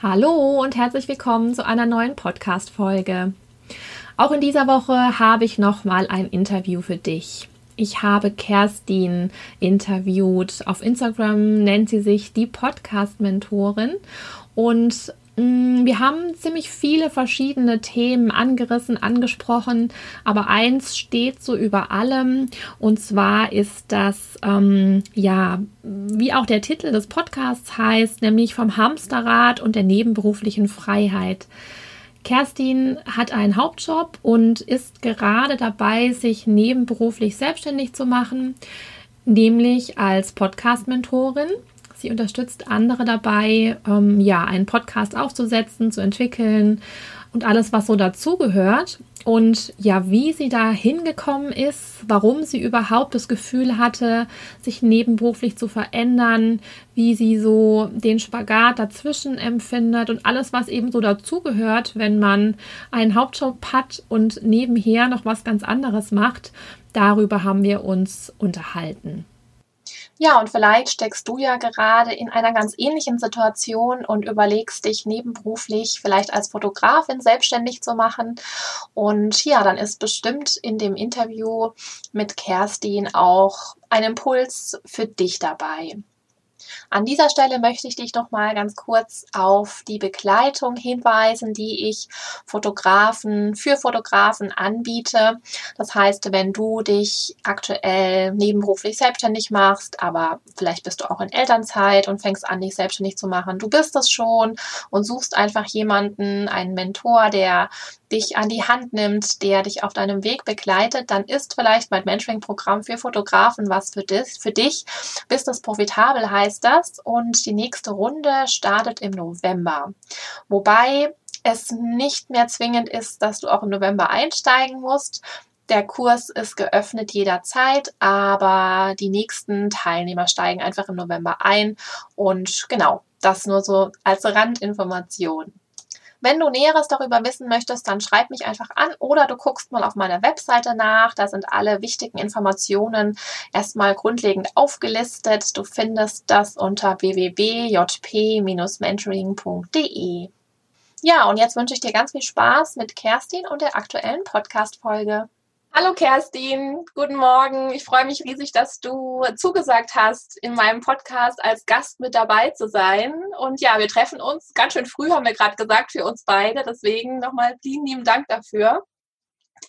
Hallo und herzlich willkommen zu einer neuen Podcast-Folge. Auch in dieser Woche habe ich nochmal ein Interview für dich. Ich habe Kerstin interviewt. Auf Instagram nennt sie sich die Podcast-Mentorin. Und wir haben ziemlich viele verschiedene Themen angerissen, angesprochen, aber eins steht so über allem und zwar ist das, ähm, ja, wie auch der Titel des Podcasts heißt, nämlich vom Hamsterrad und der nebenberuflichen Freiheit. Kerstin hat einen Hauptjob und ist gerade dabei, sich nebenberuflich selbstständig zu machen, nämlich als Podcast-Mentorin. Sie unterstützt andere dabei, ähm, ja, einen Podcast aufzusetzen, zu entwickeln und alles, was so dazugehört. Und ja, wie sie da hingekommen ist, warum sie überhaupt das Gefühl hatte, sich nebenberuflich zu verändern, wie sie so den Spagat dazwischen empfindet und alles, was eben so dazugehört, wenn man einen Hauptjob hat und nebenher noch was ganz anderes macht, darüber haben wir uns unterhalten. Ja, und vielleicht steckst du ja gerade in einer ganz ähnlichen Situation und überlegst dich nebenberuflich vielleicht als Fotografin selbstständig zu machen. Und ja, dann ist bestimmt in dem Interview mit Kerstin auch ein Impuls für dich dabei. An dieser Stelle möchte ich dich noch mal ganz kurz auf die Begleitung hinweisen, die ich Fotografen für Fotografen anbiete. Das heißt, wenn du dich aktuell nebenberuflich selbstständig machst, aber vielleicht bist du auch in Elternzeit und fängst an, dich selbstständig zu machen. Du bist es schon und suchst einfach jemanden, einen Mentor, der dich an die Hand nimmt, der dich auf deinem Weg begleitet, dann ist vielleicht mein Mentoring-Programm für Fotografen was für dich. Für dich. Business profitabel heißt das und die nächste Runde startet im November. Wobei es nicht mehr zwingend ist, dass du auch im November einsteigen musst. Der Kurs ist geöffnet jederzeit, aber die nächsten Teilnehmer steigen einfach im November ein. Und genau, das nur so als Randinformation. Wenn du Näheres darüber wissen möchtest, dann schreib mich einfach an oder du guckst mal auf meiner Webseite nach. Da sind alle wichtigen Informationen erstmal grundlegend aufgelistet. Du findest das unter www.jp-mentoring.de. Ja, und jetzt wünsche ich dir ganz viel Spaß mit Kerstin und der aktuellen Podcast-Folge. Hallo Kerstin, guten Morgen. Ich freue mich riesig, dass du zugesagt hast, in meinem Podcast als Gast mit dabei zu sein. Und ja, wir treffen uns ganz schön früh, haben wir gerade gesagt, für uns beide. Deswegen nochmal vielen lieben Dank dafür.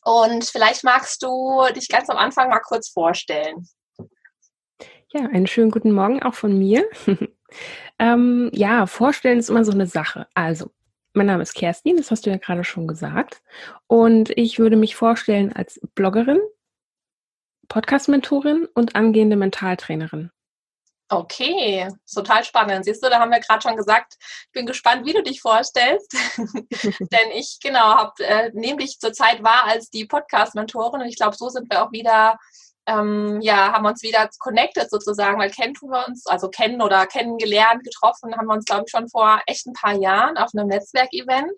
Und vielleicht magst du dich ganz am Anfang mal kurz vorstellen. Ja, einen schönen guten Morgen auch von mir. ähm, ja, vorstellen ist immer so eine Sache. Also, mein Name ist Kerstin, das hast du ja gerade schon gesagt. Und ich würde mich vorstellen als Bloggerin, Podcast-Mentorin und angehende Mentaltrainerin. Okay, total spannend. Siehst du, da haben wir gerade schon gesagt, ich bin gespannt, wie du dich vorstellst. Denn ich, genau, habe äh, nämlich zur Zeit war als die Podcast-Mentorin und ich glaube, so sind wir auch wieder ähm, ja, haben uns wieder connected sozusagen, weil kennen tun wir uns, also kennen oder kennengelernt, getroffen, haben wir uns, glaube ich, schon vor echt ein paar Jahren auf einem Netzwerkevent.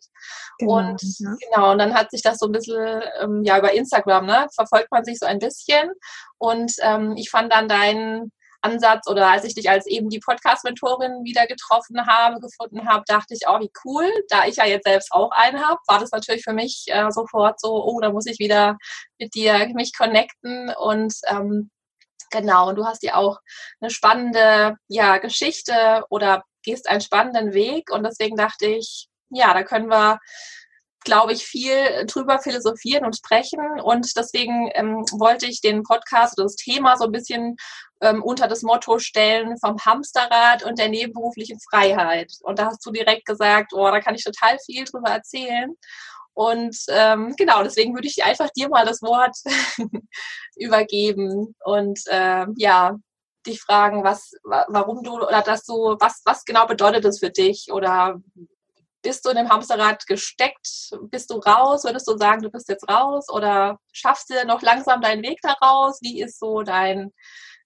Genau, und ja. genau, und dann hat sich das so ein bisschen, ähm, ja, über Instagram, ne, verfolgt man sich so ein bisschen. Und ähm, ich fand dann deinen Ansatz oder als ich dich als eben die Podcast-Mentorin wieder getroffen habe, gefunden habe, dachte ich, oh, wie cool. Da ich ja jetzt selbst auch einen habe, war das natürlich für mich äh, sofort so, oh, da muss ich wieder mit dir mich connecten und ähm, genau, und du hast ja auch eine spannende ja, Geschichte oder gehst einen spannenden Weg und deswegen dachte ich, ja, da können wir glaube ich, viel drüber philosophieren und sprechen. Und deswegen ähm, wollte ich den Podcast oder das Thema so ein bisschen ähm, unter das Motto stellen vom Hamsterrad und der nebenberuflichen Freiheit. Und da hast du direkt gesagt, oh, da kann ich total viel drüber erzählen. Und ähm, genau, deswegen würde ich einfach dir mal das Wort übergeben und äh, ja, dich fragen, was, warum du oder dass du, was, was genau bedeutet das für dich oder bist du in dem Hamsterrad gesteckt? Bist du raus? Würdest du sagen, du bist jetzt raus? Oder schaffst du noch langsam deinen Weg da raus? Wie ist so dein,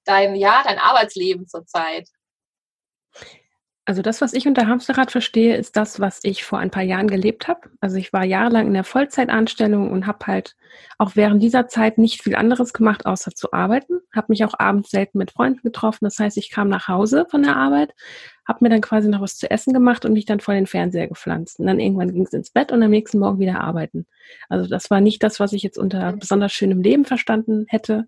dein, ja, dein Arbeitsleben zurzeit? Also das, was ich unter Hamsterrad verstehe, ist das, was ich vor ein paar Jahren gelebt habe. Also ich war jahrelang in der Vollzeitanstellung und habe halt auch während dieser Zeit nicht viel anderes gemacht, außer zu arbeiten. Habe mich auch abends selten mit Freunden getroffen. Das heißt, ich kam nach Hause von der Arbeit, habe mir dann quasi noch was zu essen gemacht und mich dann vor den Fernseher gepflanzt. Und dann irgendwann ging es ins Bett und am nächsten Morgen wieder arbeiten. Also das war nicht das, was ich jetzt unter besonders schönem Leben verstanden hätte.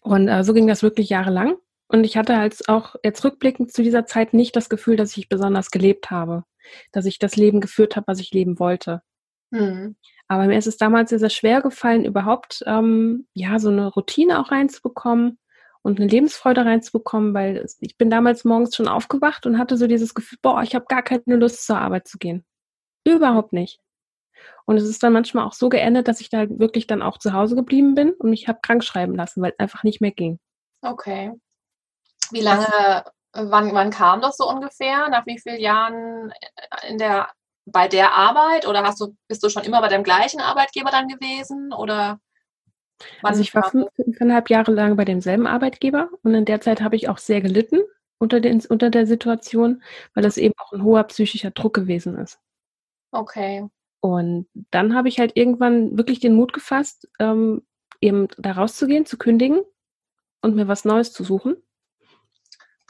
Und äh, so ging das wirklich jahrelang. Und ich hatte halt auch jetzt rückblickend zu dieser Zeit nicht das Gefühl, dass ich besonders gelebt habe, dass ich das Leben geführt habe, was ich leben wollte. Mhm. Aber mir ist es damals sehr, sehr schwer gefallen, überhaupt ähm, ja so eine Routine auch reinzubekommen und eine Lebensfreude reinzubekommen, weil ich bin damals morgens schon aufgewacht und hatte so dieses Gefühl, boah, ich habe gar keine Lust zur Arbeit zu gehen. Überhaupt nicht. Und es ist dann manchmal auch so geendet, dass ich da wirklich dann auch zu Hause geblieben bin und mich habe krank schreiben lassen, weil es einfach nicht mehr ging. Okay. Wie lange, wann, wann kam das so ungefähr? Nach wie vielen Jahren in der, bei der Arbeit? Oder hast du, bist du schon immer bei deinem gleichen Arbeitgeber dann gewesen? Oder also ich war fünf, fünfeinhalb Jahre lang bei demselben Arbeitgeber und in der Zeit habe ich auch sehr gelitten unter, den, unter der Situation, weil das eben auch ein hoher psychischer Druck gewesen ist. Okay. Und dann habe ich halt irgendwann wirklich den Mut gefasst, ähm, eben da rauszugehen, zu kündigen und mir was Neues zu suchen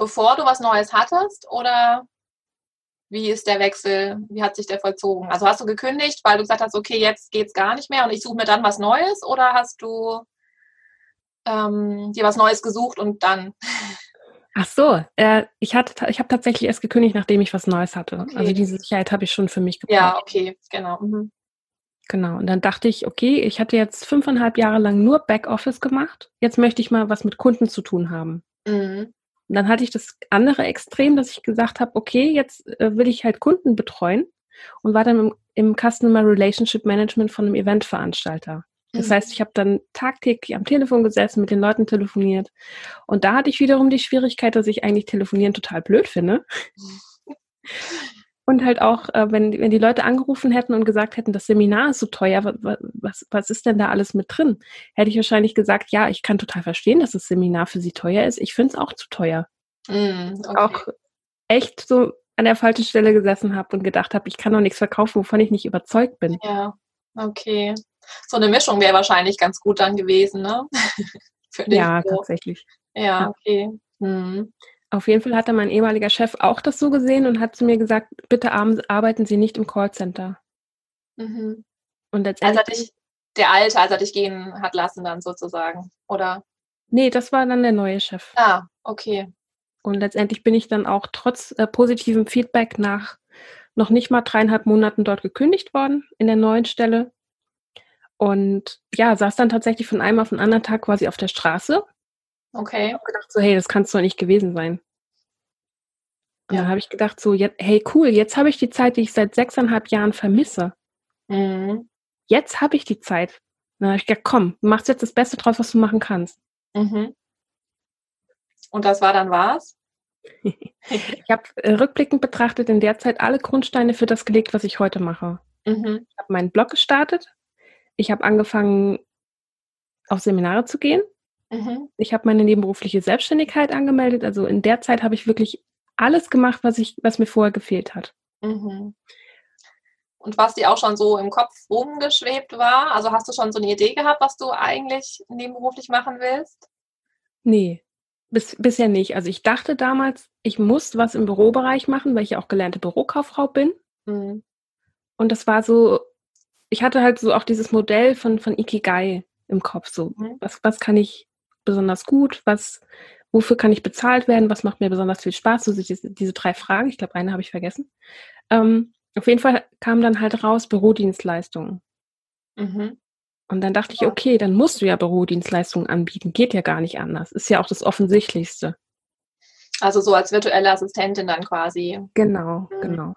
bevor du was Neues hattest oder wie ist der Wechsel, wie hat sich der vollzogen? Also hast du gekündigt, weil du gesagt hast, okay, jetzt geht es gar nicht mehr und ich suche mir dann was Neues oder hast du ähm, dir was Neues gesucht und dann? Ach so, äh, ich hatte, ich habe tatsächlich erst gekündigt, nachdem ich was Neues hatte. Okay. Also diese Sicherheit habe ich schon für mich gebraucht. Ja, okay, genau. Mhm. Genau. Und dann dachte ich, okay, ich hatte jetzt fünfeinhalb Jahre lang nur Backoffice gemacht. Jetzt möchte ich mal was mit Kunden zu tun haben. Mhm. Und dann hatte ich das andere Extrem, dass ich gesagt habe, okay, jetzt äh, will ich halt Kunden betreuen und war dann im, im Customer Relationship Management von einem Eventveranstalter. Das mhm. heißt, ich habe dann tagtäglich am Telefon gesessen, mit den Leuten telefoniert. Und da hatte ich wiederum die Schwierigkeit, dass ich eigentlich telefonieren total blöd finde. Und halt auch, äh, wenn, wenn die Leute angerufen hätten und gesagt hätten, das Seminar ist so teuer, was, was, was ist denn da alles mit drin? Hätte ich wahrscheinlich gesagt, ja, ich kann total verstehen, dass das Seminar für sie teuer ist. Ich finde es auch zu teuer. Mm, okay. Auch echt so an der falschen Stelle gesessen habe und gedacht habe, ich kann doch nichts verkaufen, wovon ich nicht überzeugt bin. Ja, okay. So eine Mischung wäre wahrscheinlich ganz gut dann gewesen, ne? ja, so. tatsächlich. Ja, okay. Hm. Auf jeden Fall hatte mein ehemaliger Chef auch das so gesehen und hat zu mir gesagt, bitte arbeiten Sie nicht im Callcenter. Mhm. Und letztendlich. Also dich, der Alte, als er dich gehen hat lassen dann sozusagen, oder? Nee, das war dann der neue Chef. Ah, okay. Und letztendlich bin ich dann auch trotz äh, positivem Feedback nach noch nicht mal dreieinhalb Monaten dort gekündigt worden in der neuen Stelle. Und ja, saß dann tatsächlich von einem auf den anderen Tag quasi auf der Straße Okay. Habe gedacht so, hey, das kann es doch nicht gewesen sein. Und ja. dann habe ich gedacht so, jetzt, hey, cool, jetzt habe ich die Zeit, die ich seit sechseinhalb Jahren vermisse. Mhm. Jetzt habe ich die Zeit. dann habe ich gedacht, komm, machst jetzt das Beste draus, was du machen kannst. Mhm. Und das war dann was? Ich habe äh, rückblickend betrachtet in der Zeit alle Grundsteine für das gelegt, was ich heute mache. Mhm. Ich habe meinen Blog gestartet. Ich habe angefangen, auf Seminare zu gehen. Mhm. Ich habe meine nebenberufliche Selbstständigkeit angemeldet. Also in der Zeit habe ich wirklich alles gemacht, was, ich, was mir vorher gefehlt hat. Mhm. Und was dir auch schon so im Kopf rumgeschwebt war? Also hast du schon so eine Idee gehabt, was du eigentlich nebenberuflich machen willst? Nee, bis, bisher nicht. Also ich dachte damals, ich muss was im Bürobereich machen, weil ich ja auch gelernte Bürokauffrau bin. Mhm. Und das war so, ich hatte halt so auch dieses Modell von, von Ikigai im Kopf. So, mhm. was, was kann ich besonders gut? Was, wofür kann ich bezahlt werden? Was macht mir besonders viel Spaß? So diese, diese drei Fragen. Ich glaube, eine habe ich vergessen. Ähm, auf jeden Fall kam dann halt raus Bürodienstleistungen. Mhm. Und dann dachte ich, okay, dann musst du ja Bürodienstleistungen anbieten. Geht ja gar nicht anders. Ist ja auch das Offensichtlichste. Also so als virtuelle Assistentin dann quasi. Genau, mhm. genau.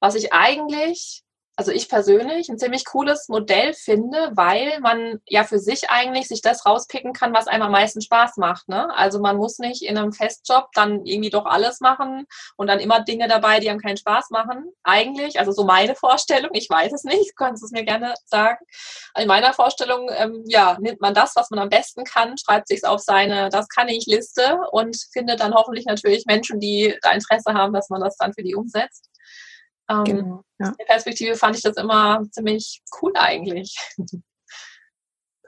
Was ich eigentlich also ich persönlich ein ziemlich cooles Modell finde, weil man ja für sich eigentlich sich das rauspicken kann, was einem am meisten Spaß macht. Ne? Also man muss nicht in einem Festjob dann irgendwie doch alles machen und dann immer Dinge dabei, die einem keinen Spaß machen. Eigentlich, also so meine Vorstellung, ich weiß es nicht, kannst es mir gerne sagen. In meiner Vorstellung, ähm, ja, nimmt man das, was man am besten kann, schreibt sich auf seine Das kann ich Liste und findet dann hoffentlich natürlich Menschen, die da Interesse haben, dass man das dann für die umsetzt. Ähm, genau, ja. In der Perspektive fand ich das immer ziemlich cool eigentlich.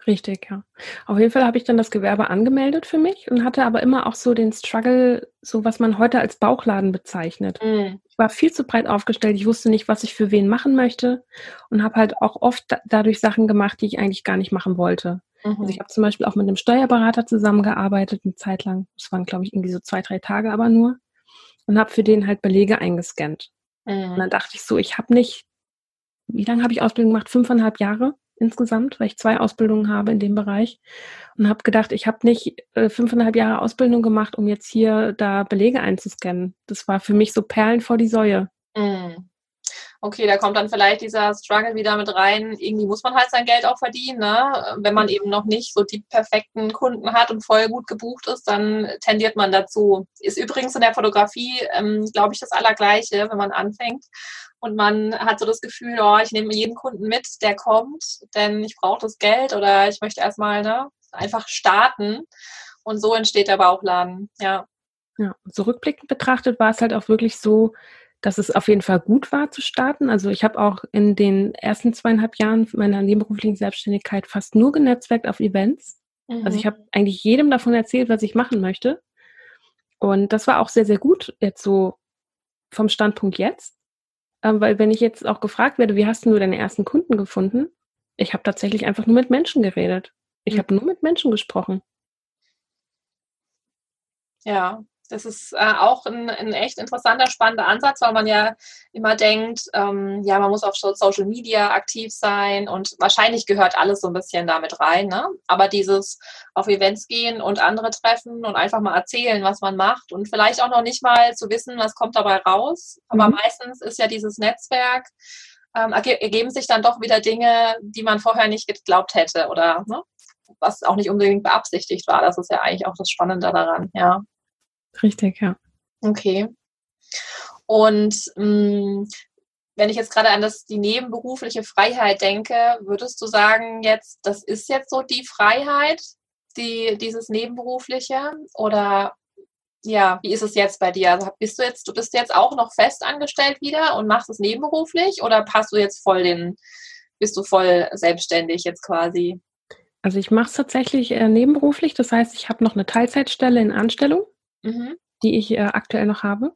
Richtig, ja. Auf jeden Fall habe ich dann das Gewerbe angemeldet für mich und hatte aber immer auch so den Struggle, so was man heute als Bauchladen bezeichnet. Mm. Ich war viel zu breit aufgestellt, ich wusste nicht, was ich für wen machen möchte und habe halt auch oft da dadurch Sachen gemacht, die ich eigentlich gar nicht machen wollte. Mhm. Also ich habe zum Beispiel auch mit einem Steuerberater zusammengearbeitet, eine Zeit lang. Das waren, glaube ich, irgendwie so zwei, drei Tage aber nur. Und habe für den halt Belege eingescannt. Mhm. Und dann dachte ich so, ich habe nicht, wie lange habe ich Ausbildung gemacht? Fünfeinhalb Jahre insgesamt, weil ich zwei Ausbildungen habe in dem Bereich. Und habe gedacht, ich habe nicht äh, fünfeinhalb Jahre Ausbildung gemacht, um jetzt hier da Belege einzuscannen. Das war für mich so Perlen vor die Säue. Mhm okay, da kommt dann vielleicht dieser Struggle wieder mit rein. Irgendwie muss man halt sein Geld auch verdienen, ne? Wenn man eben noch nicht so die perfekten Kunden hat und voll gut gebucht ist, dann tendiert man dazu. Ist übrigens in der Fotografie, ähm, glaube ich, das Allergleiche, wenn man anfängt. Und man hat so das Gefühl, oh, ich nehme jeden Kunden mit, der kommt, denn ich brauche das Geld oder ich möchte erstmal ne, einfach starten. Und so entsteht der Bauchladen, ja. Ja, zurückblickend betrachtet war es halt auch wirklich so, dass es auf jeden Fall gut war zu starten. Also ich habe auch in den ersten zweieinhalb Jahren meiner nebenberuflichen Selbstständigkeit fast nur genetzwerkt auf Events. Mhm. Also ich mhm. habe eigentlich jedem davon erzählt, was ich machen möchte. Und das war auch sehr, sehr gut, jetzt so vom Standpunkt jetzt. Ähm, weil wenn ich jetzt auch gefragt werde, wie hast du nur deine ersten Kunden gefunden? Ich habe tatsächlich einfach nur mit Menschen geredet. Ich mhm. habe nur mit Menschen gesprochen. Ja, das ist äh, auch ein, ein, echt interessanter, spannender Ansatz, weil man ja immer denkt, ähm, ja, man muss auf Social Media aktiv sein und wahrscheinlich gehört alles so ein bisschen damit rein. Ne? Aber dieses auf Events gehen und andere treffen und einfach mal erzählen, was man macht und vielleicht auch noch nicht mal zu wissen, was kommt dabei raus. Aber mhm. meistens ist ja dieses Netzwerk, ähm, ergeben sich dann doch wieder Dinge, die man vorher nicht geglaubt hätte oder ne? was auch nicht unbedingt beabsichtigt war. Das ist ja eigentlich auch das Spannende daran, ja. Richtig, ja. Okay. Und mh, mm, wenn ich jetzt gerade an das, die nebenberufliche Freiheit denke, würdest du sagen, jetzt, das ist jetzt so die Freiheit, die, dieses Nebenberufliche? Oder ja, wie ist es jetzt bei dir? Also bist du jetzt, du bist jetzt auch noch fest angestellt wieder und machst es nebenberuflich oder passt du jetzt voll den, bist du voll selbstständig jetzt quasi? Also ich mache es tatsächlich äh, nebenberuflich, das heißt, ich habe noch eine Teilzeitstelle in Anstellung mhm. die ich äh, aktuell noch habe.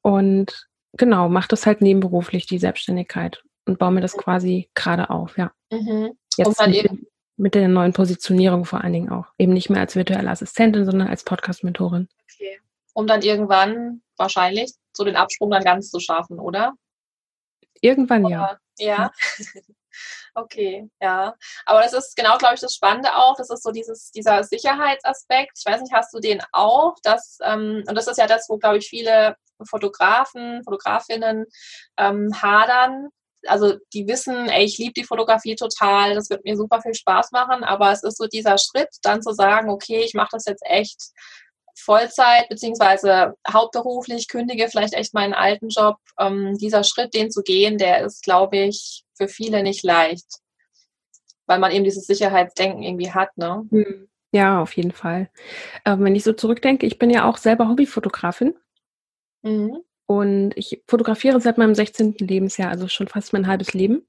Und genau, mache das halt nebenberuflich, die Selbstständigkeit und baue mir das quasi gerade auf, ja. Mhm. Jetzt mit, mit, der neuen Positionierung vor allen Dingen auch. Eben nicht mehr als virtuelle Assistentin, sondern als Podcast-Mentorin. Okay. Um dann irgendwann wahrscheinlich so den Absprung dann ganz zu schaffen, oder? Irgendwann oder, ja. Ja. Okay, ja. Aber das ist genau, glaube ich, das Spannende auch. Das ist so dieses, dieser Sicherheitsaspekt. Ich weiß nicht, hast du den auch? Dass, ähm, und das ist ja das, wo, glaube ich, viele Fotografen, Fotografinnen ähm, hadern. Also die wissen, ey, ich liebe die Fotografie total, das wird mir super viel Spaß machen, aber es ist so dieser Schritt, dann zu sagen, okay, ich mache das jetzt echt Vollzeit beziehungsweise hauptberuflich, kündige vielleicht echt meinen alten Job. Ähm, dieser Schritt, den zu gehen, der ist, glaube ich, für viele nicht leicht, weil man eben dieses Sicherheitsdenken irgendwie hat. Ne? Hm. Ja, auf jeden Fall. Ähm, wenn ich so zurückdenke, ich bin ja auch selber Hobbyfotografin. Mhm. Und ich fotografiere seit meinem 16. Lebensjahr, also schon fast mein halbes Leben.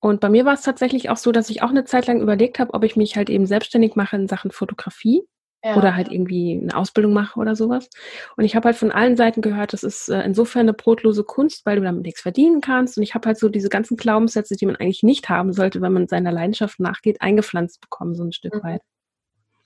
Und bei mir war es tatsächlich auch so, dass ich auch eine Zeit lang überlegt habe, ob ich mich halt eben selbstständig mache in Sachen Fotografie. Ja. Oder halt irgendwie eine Ausbildung mache oder sowas. Und ich habe halt von allen Seiten gehört, das ist äh, insofern eine brotlose Kunst, weil du damit nichts verdienen kannst. Und ich habe halt so diese ganzen Glaubenssätze, die man eigentlich nicht haben sollte, wenn man seiner Leidenschaft nachgeht, eingepflanzt bekommen, so ein Stück mhm. weit.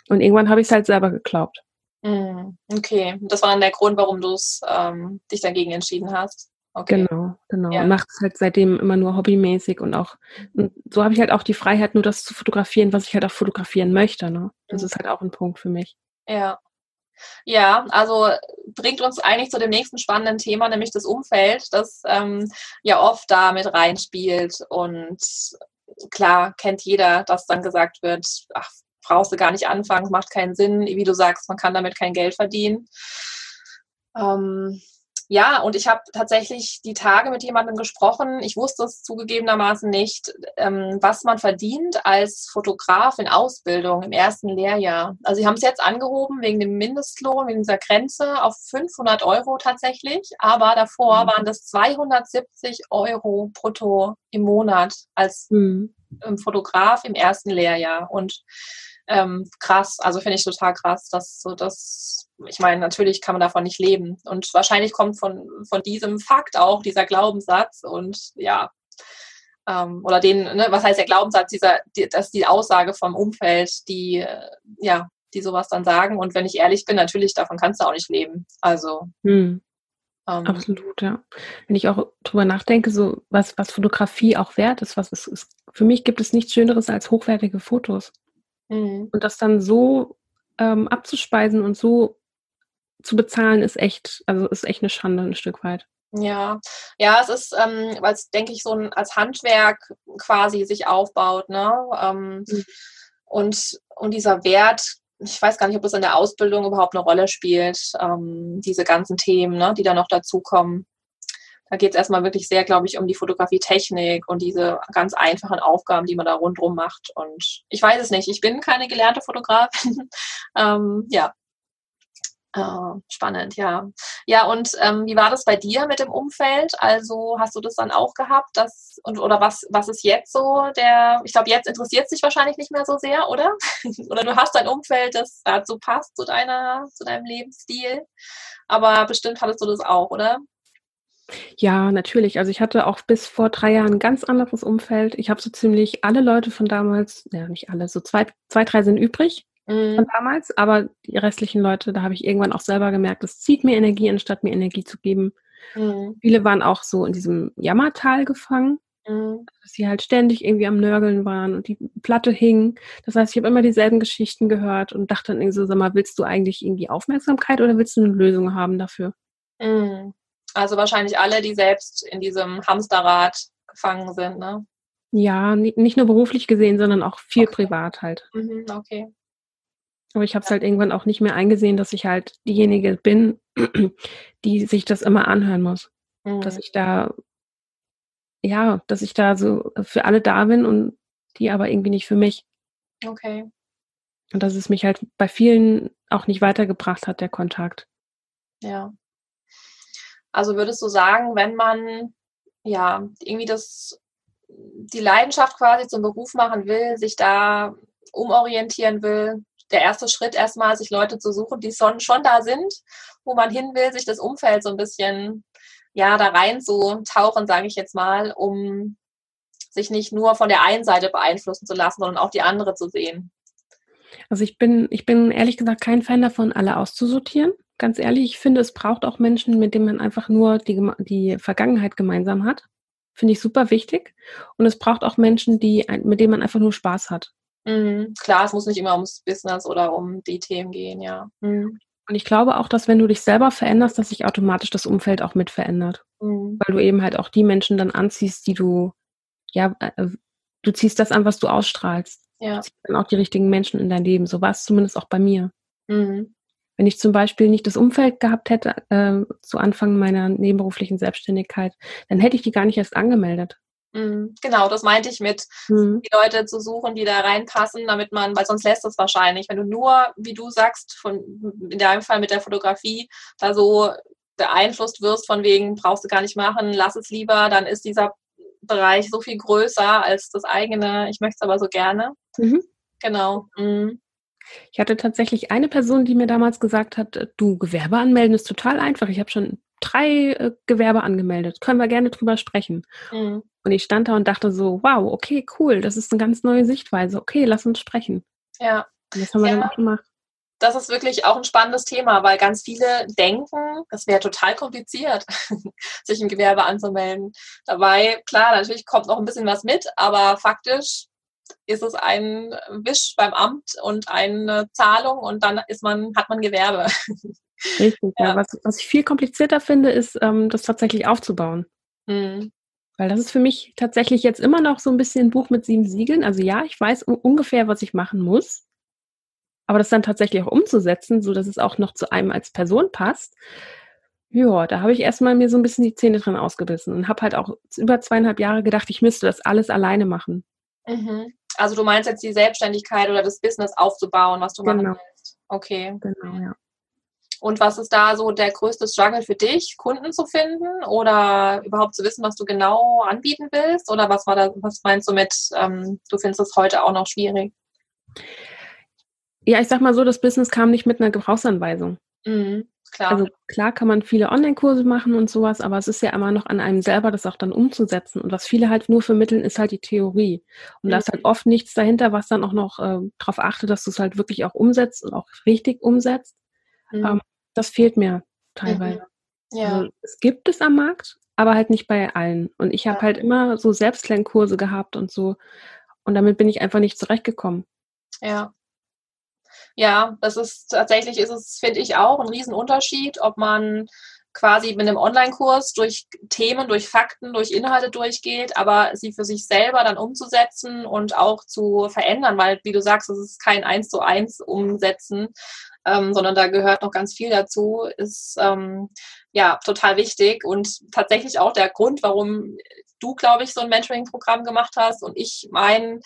Und irgendwann habe ich es halt selber geglaubt. Mhm. Okay, das war dann der Grund, warum du ähm, dich dagegen entschieden hast. Okay. Genau, genau. Ja. Und macht es halt seitdem immer nur hobbymäßig und auch, und so habe ich halt auch die Freiheit, nur das zu fotografieren, was ich halt auch fotografieren möchte. Ne? Das mhm. ist halt auch ein Punkt für mich. Ja. Ja, also bringt uns eigentlich zu dem nächsten spannenden Thema, nämlich das Umfeld, das ähm, ja oft da mit reinspielt. Und klar kennt jeder, dass dann gesagt wird, ach, brauchst du gar nicht anfangen, macht keinen Sinn. Wie du sagst, man kann damit kein Geld verdienen. Ähm, ja, und ich habe tatsächlich die Tage mit jemandem gesprochen. Ich wusste es zugegebenermaßen nicht, ähm, was man verdient als Fotograf in Ausbildung im ersten Lehrjahr. Also sie haben es jetzt angehoben wegen dem Mindestlohn, wegen dieser Grenze auf 500 Euro tatsächlich. Aber davor mhm. waren das 270 Euro brutto im Monat als mhm. Fotograf im ersten Lehrjahr. Und ähm, krass. Also finde ich total krass, dass so das, ich meine, natürlich kann man davon nicht leben. Und wahrscheinlich kommt von, von diesem Fakt auch dieser Glaubenssatz und ja, ähm, oder den, ne, was heißt der Glaubenssatz, dieser, die, das ist die Aussage vom Umfeld, die, äh, ja, die sowas dann sagen. Und wenn ich ehrlich bin, natürlich, davon kannst du auch nicht leben. Also. Hm. Ähm, Absolut, ja. Wenn ich auch drüber nachdenke, so was, was Fotografie auch wert ist, was ist, ist, für mich gibt es nichts Schöneres als hochwertige Fotos. Mhm. Und das dann so ähm, abzuspeisen und so zu bezahlen, ist echt, also ist echt eine Schande ein Stück weit. Ja, ja, es ist, ähm, weil es, denke ich, so ein, als Handwerk quasi sich aufbaut, ne? Ähm, mhm. und, und dieser Wert, ich weiß gar nicht, ob das in der Ausbildung überhaupt eine Rolle spielt, ähm, diese ganzen Themen, ne, die da noch dazukommen. Da geht es erstmal wirklich sehr, glaube ich, um die Fotografietechnik und diese ganz einfachen Aufgaben, die man da rundherum macht. Und ich weiß es nicht. Ich bin keine gelernte Fotografin. ähm, ja. Äh, spannend, ja. Ja, und ähm, wie war das bei dir mit dem Umfeld? Also hast du das dann auch gehabt, dass, und, oder was, was ist jetzt so der, ich glaube, jetzt interessiert es dich wahrscheinlich nicht mehr so sehr, oder? oder du hast ein Umfeld, das dazu passt, zu deiner, zu deinem Lebensstil. Aber bestimmt hattest du das auch, oder? Ja, natürlich. Also ich hatte auch bis vor drei Jahren ein ganz anderes Umfeld. Ich habe so ziemlich alle Leute von damals, ja nicht alle, so zwei, zwei drei sind übrig mhm. von damals, aber die restlichen Leute, da habe ich irgendwann auch selber gemerkt, es zieht mir Energie, anstatt mir Energie zu geben. Mhm. Viele waren auch so in diesem Jammertal gefangen, mhm. dass sie halt ständig irgendwie am Nörgeln waren und die Platte hing. Das heißt, ich habe immer dieselben Geschichten gehört und dachte dann irgendwie so, sag mal, willst du eigentlich irgendwie Aufmerksamkeit oder willst du eine Lösung haben dafür? Mhm. Also wahrscheinlich alle, die selbst in diesem Hamsterrad gefangen sind, ne? Ja, nicht nur beruflich gesehen, sondern auch viel okay. privat halt. Mhm, okay. Aber ich habe es ja. halt irgendwann auch nicht mehr eingesehen, dass ich halt diejenige bin, die sich das immer anhören muss. Mhm. Dass ich da, ja, dass ich da so für alle da bin und die aber irgendwie nicht für mich. Okay. Und dass es mich halt bei vielen auch nicht weitergebracht hat, der Kontakt. Ja. Also würdest du sagen, wenn man ja irgendwie das die Leidenschaft quasi zum Beruf machen will, sich da umorientieren will, der erste Schritt erstmal, sich Leute zu suchen, die schon, schon da sind, wo man hin will, sich das Umfeld so ein bisschen, ja, da rein zu tauchen, sage ich jetzt mal, um sich nicht nur von der einen Seite beeinflussen zu lassen, sondern auch die andere zu sehen. Also ich bin, ich bin ehrlich gesagt kein Fan davon, alle auszusortieren ganz ehrlich, ich finde, es braucht auch Menschen, mit denen man einfach nur die, die Vergangenheit gemeinsam hat. Finde ich super wichtig. Und es braucht auch Menschen, die, mit denen man einfach nur Spaß hat. Mhm. Klar, es muss nicht immer ums Business oder um die Themen gehen, ja. Mhm. Und ich glaube auch, dass wenn du dich selber veränderst, dass sich automatisch das Umfeld auch mit verändert. Mhm. Weil du eben halt auch die Menschen dann anziehst, die du, ja, äh, du ziehst das an, was du ausstrahlst. Ja. Du ziehst dann auch die richtigen Menschen in dein Leben. So war es zumindest auch bei mir. Mhm. Wenn ich zum Beispiel nicht das Umfeld gehabt hätte äh, zu Anfang meiner nebenberuflichen Selbstständigkeit, dann hätte ich die gar nicht erst angemeldet. Mhm, genau, das meinte ich mit, mhm. die Leute zu suchen, die da reinpassen, damit man, weil sonst lässt es wahrscheinlich, wenn du nur, wie du sagst, von, in deinem Fall mit der Fotografie, da so beeinflusst wirst von wegen, brauchst du gar nicht machen, lass es lieber, dann ist dieser Bereich so viel größer als das eigene, ich möchte es aber so gerne. Mhm. Genau. Mhm. Ich hatte tatsächlich eine Person, die mir damals gesagt hat, äh, du, Gewerbe anmelden ist total einfach. Ich habe schon drei äh, Gewerbe angemeldet. Können wir gerne drüber sprechen. Mhm. Und ich stand da und dachte so, wow, okay, cool, das ist eine ganz neue Sichtweise. Okay, lass uns sprechen. Ja. Und das haben wir ja. dann auch gemacht. Das ist wirklich auch ein spannendes Thema, weil ganz viele denken, das wäre total kompliziert, sich ein Gewerbe anzumelden. Dabei, klar, natürlich kommt noch ein bisschen was mit, aber faktisch ist es ein Wisch beim Amt und eine Zahlung und dann ist man, hat man Gewerbe. Richtig, ja. ja. Was, was ich viel komplizierter finde, ist, ähm, das tatsächlich aufzubauen. Mhm. Weil das ist für mich tatsächlich jetzt immer noch so ein bisschen ein Buch mit sieben Siegeln. Also ja, ich weiß ungefähr, was ich machen muss. Aber das dann tatsächlich auch umzusetzen, so dass es auch noch zu einem als Person passt, ja, da habe ich erstmal mir so ein bisschen die Zähne drin ausgebissen und habe halt auch über zweieinhalb Jahre gedacht, ich müsste das alles alleine machen. Mhm. Also du meinst jetzt die Selbstständigkeit oder das Business aufzubauen, was du genau. machen willst. Okay. Genau, ja. Und was ist da so der größte Struggle für dich, Kunden zu finden oder überhaupt zu wissen, was du genau anbieten willst? Oder was war da, was meinst du mit, ähm, du findest es heute auch noch schwierig? Ja, ich sag mal so, das Business kam nicht mit einer Gebrauchsanweisung. Mhm, klar. Also klar kann man viele Online-Kurse machen und sowas, aber es ist ja immer noch an einem selber, das auch dann umzusetzen. Und was viele halt nur vermitteln, ist halt die Theorie. Und mhm. da ist halt oft nichts dahinter, was dann auch noch äh, darauf achtet, dass du es halt wirklich auch umsetzt und auch richtig umsetzt. Mhm. Ähm, das fehlt mir teilweise. Mhm. Ja. Also, es gibt es am Markt, aber halt nicht bei allen. Und ich habe ja. halt immer so Selbstlernkurse gehabt und so. Und damit bin ich einfach nicht zurechtgekommen. Ja. Ja, das ist tatsächlich ist es, finde ich, auch ein Riesenunterschied, ob man quasi mit einem Online-Kurs durch Themen, durch Fakten, durch Inhalte durchgeht, aber sie für sich selber dann umzusetzen und auch zu verändern, weil, wie du sagst, es ist kein Eins zu eins Umsetzen, ähm, sondern da gehört noch ganz viel dazu, ist ähm, ja total wichtig und tatsächlich auch der Grund, warum du, glaube ich, so ein Mentoring-Programm gemacht hast und ich mein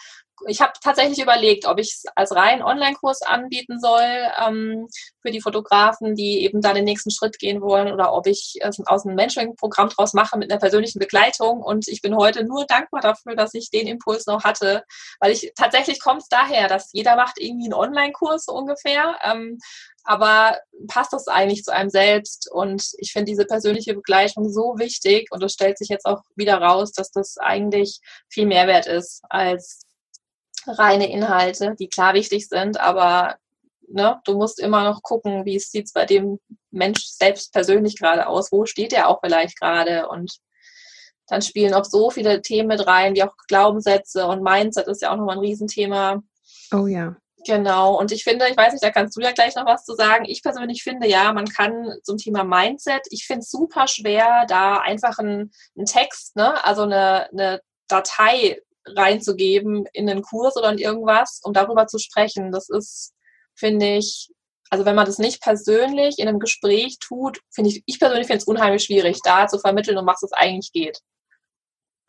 ich habe tatsächlich überlegt, ob ich es als rein Online-Kurs anbieten soll ähm, für die Fotografen, die eben da den nächsten Schritt gehen wollen, oder ob ich äh, aus einem Mentoring-Programm draus mache mit einer persönlichen Begleitung. Und ich bin heute nur dankbar dafür, dass ich den Impuls noch hatte, weil ich tatsächlich kommt es daher, dass jeder macht irgendwie einen Online-Kurs so ungefähr. Ähm, aber passt das eigentlich zu einem selbst? Und ich finde diese persönliche Begleitung so wichtig und es stellt sich jetzt auch wieder raus, dass das eigentlich viel Mehrwert ist als reine Inhalte, die klar wichtig sind, aber ne, du musst immer noch gucken, wie es sieht bei dem Mensch selbst persönlich gerade aus, wo steht er auch vielleicht gerade und dann spielen auch so viele Themen mit rein, wie auch Glaubenssätze und Mindset ist ja auch nochmal ein Riesenthema. Oh ja. Genau, und ich finde, ich weiß nicht, da kannst du ja gleich noch was zu sagen. Ich persönlich finde, ja, man kann zum Thema Mindset, ich finde es super schwer, da einfach einen, einen Text, ne, also eine, eine Datei reinzugeben in einen Kurs oder in irgendwas, um darüber zu sprechen. Das ist, finde ich, also wenn man das nicht persönlich in einem Gespräch tut, finde ich, ich persönlich finde es unheimlich schwierig, da zu vermitteln, um was es eigentlich geht.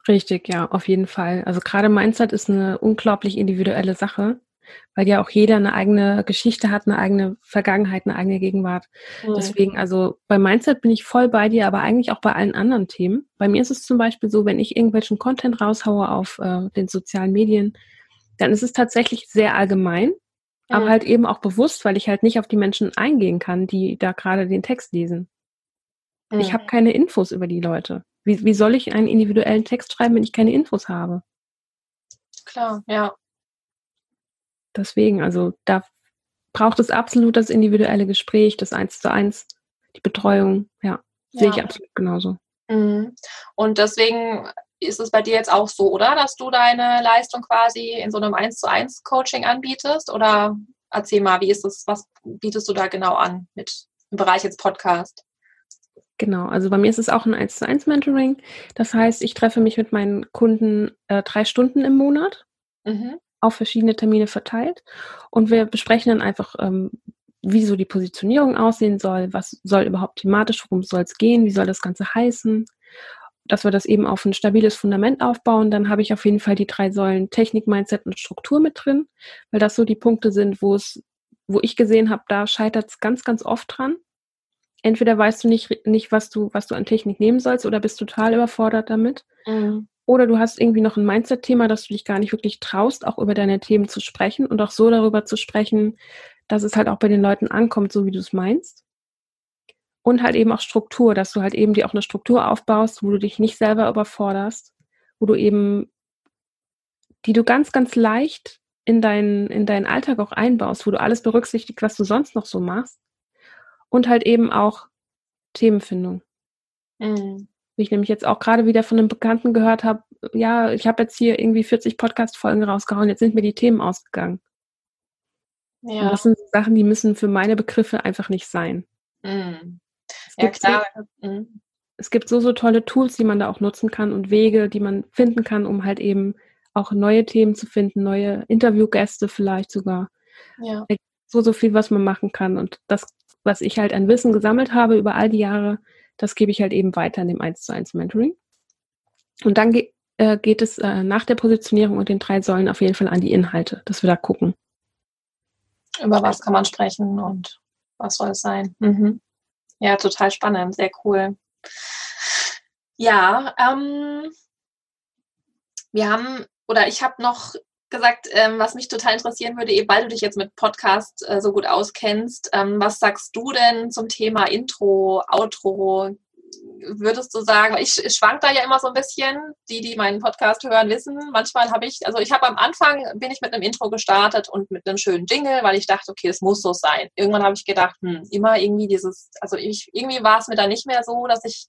Richtig, ja, auf jeden Fall. Also gerade Mindset ist eine unglaublich individuelle Sache weil ja auch jeder eine eigene Geschichte hat, eine eigene Vergangenheit, eine eigene Gegenwart. Mhm. Deswegen, also bei Mindset bin ich voll bei dir, aber eigentlich auch bei allen anderen Themen. Bei mir ist es zum Beispiel so, wenn ich irgendwelchen Content raushaue auf äh, den sozialen Medien, dann ist es tatsächlich sehr allgemein, mhm. aber halt eben auch bewusst, weil ich halt nicht auf die Menschen eingehen kann, die da gerade den Text lesen. Mhm. Ich habe keine Infos über die Leute. Wie, wie soll ich einen individuellen Text schreiben, wenn ich keine Infos habe? Klar, ja. Deswegen, also da braucht es absolut das individuelle Gespräch, das Eins zu eins, die Betreuung, ja, ja. sehe ich absolut genauso. Mhm. Und deswegen ist es bei dir jetzt auch so, oder? Dass du deine Leistung quasi in so einem Eins zu eins Coaching anbietest? Oder erzähl mal, wie ist das, was bietest du da genau an mit im Bereich jetzt Podcast? Genau, also bei mir ist es auch ein 1 zu 1 Mentoring. Das heißt, ich treffe mich mit meinen Kunden äh, drei Stunden im Monat. Mhm auf verschiedene Termine verteilt und wir besprechen dann einfach, ähm, wie so die Positionierung aussehen soll, was soll überhaupt thematisch, worum soll es gehen, wie soll das Ganze heißen, dass wir das eben auf ein stabiles Fundament aufbauen. Dann habe ich auf jeden Fall die drei Säulen Technik, Mindset und Struktur mit drin, weil das so die Punkte sind, wo es, wo ich gesehen habe, da scheitert es ganz, ganz oft dran. Entweder weißt du nicht, nicht was du, was du an Technik nehmen sollst, oder bist total überfordert damit. Mhm. Oder du hast irgendwie noch ein Mindset-Thema, dass du dich gar nicht wirklich traust, auch über deine Themen zu sprechen und auch so darüber zu sprechen, dass es halt auch bei den Leuten ankommt, so wie du es meinst. Und halt eben auch Struktur, dass du halt eben dir auch eine Struktur aufbaust, wo du dich nicht selber überforderst, wo du eben, die du ganz, ganz leicht in deinen, in deinen Alltag auch einbaust, wo du alles berücksichtigst, was du sonst noch so machst. Und halt eben auch Themenfindung. Mhm. Wie ich nämlich jetzt auch gerade wieder von einem Bekannten gehört habe, ja, ich habe jetzt hier irgendwie 40 Podcast-Folgen rausgehauen, jetzt sind mir die Themen ausgegangen. Ja. Und das sind Sachen, die müssen für meine Begriffe einfach nicht sein. Mhm. Ja, klar. So, mhm. Es gibt so, so tolle Tools, die man da auch nutzen kann und Wege, die man finden kann, um halt eben auch neue Themen zu finden, neue Interviewgäste vielleicht sogar. Ja. So, so viel, was man machen kann. Und das, was ich halt an Wissen gesammelt habe über all die Jahre, das gebe ich halt eben weiter in dem 1 zu 1 Mentoring. Und dann ge äh, geht es äh, nach der Positionierung und den drei Säulen auf jeden Fall an die Inhalte, dass wir da gucken. Über was kann man sprechen und was soll es sein? Mhm. Ja, total spannend, sehr cool. Ja, ähm, wir haben, oder ich habe noch gesagt, ähm, was mich total interessieren würde, eben weil du dich jetzt mit Podcast äh, so gut auskennst, ähm, was sagst du denn zum Thema Intro, Outro? Würdest du sagen, ich, schwank da ja immer so ein bisschen, die, die meinen Podcast hören, wissen, manchmal habe ich, also ich habe am Anfang, bin ich mit einem Intro gestartet und mit einem schönen Jingle, weil ich dachte, okay, es muss so sein. Irgendwann habe ich gedacht, hm, immer irgendwie dieses, also ich, irgendwie war es mir dann nicht mehr so, dass ich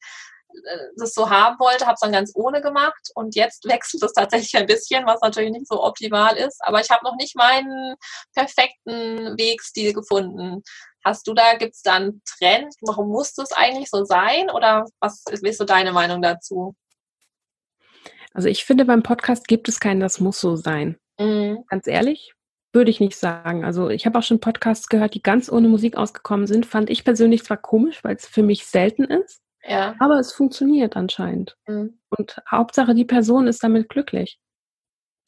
das so haben wollte, habe es dann ganz ohne gemacht und jetzt wechselt es tatsächlich ein bisschen, was natürlich nicht so optimal ist, aber ich habe noch nicht meinen perfekten Wegstil gefunden. Hast du da, gibt es da einen Trend? Warum muss das eigentlich so sein oder was ist so deine Meinung dazu? Also ich finde, beim Podcast gibt es keinen, das muss so sein. Mhm. Ganz ehrlich, würde ich nicht sagen. Also ich habe auch schon Podcasts gehört, die ganz ohne Musik ausgekommen sind. Fand ich persönlich zwar komisch, weil es für mich selten ist. Ja. Aber es funktioniert anscheinend. Mhm. Und Hauptsache, die Person ist damit glücklich.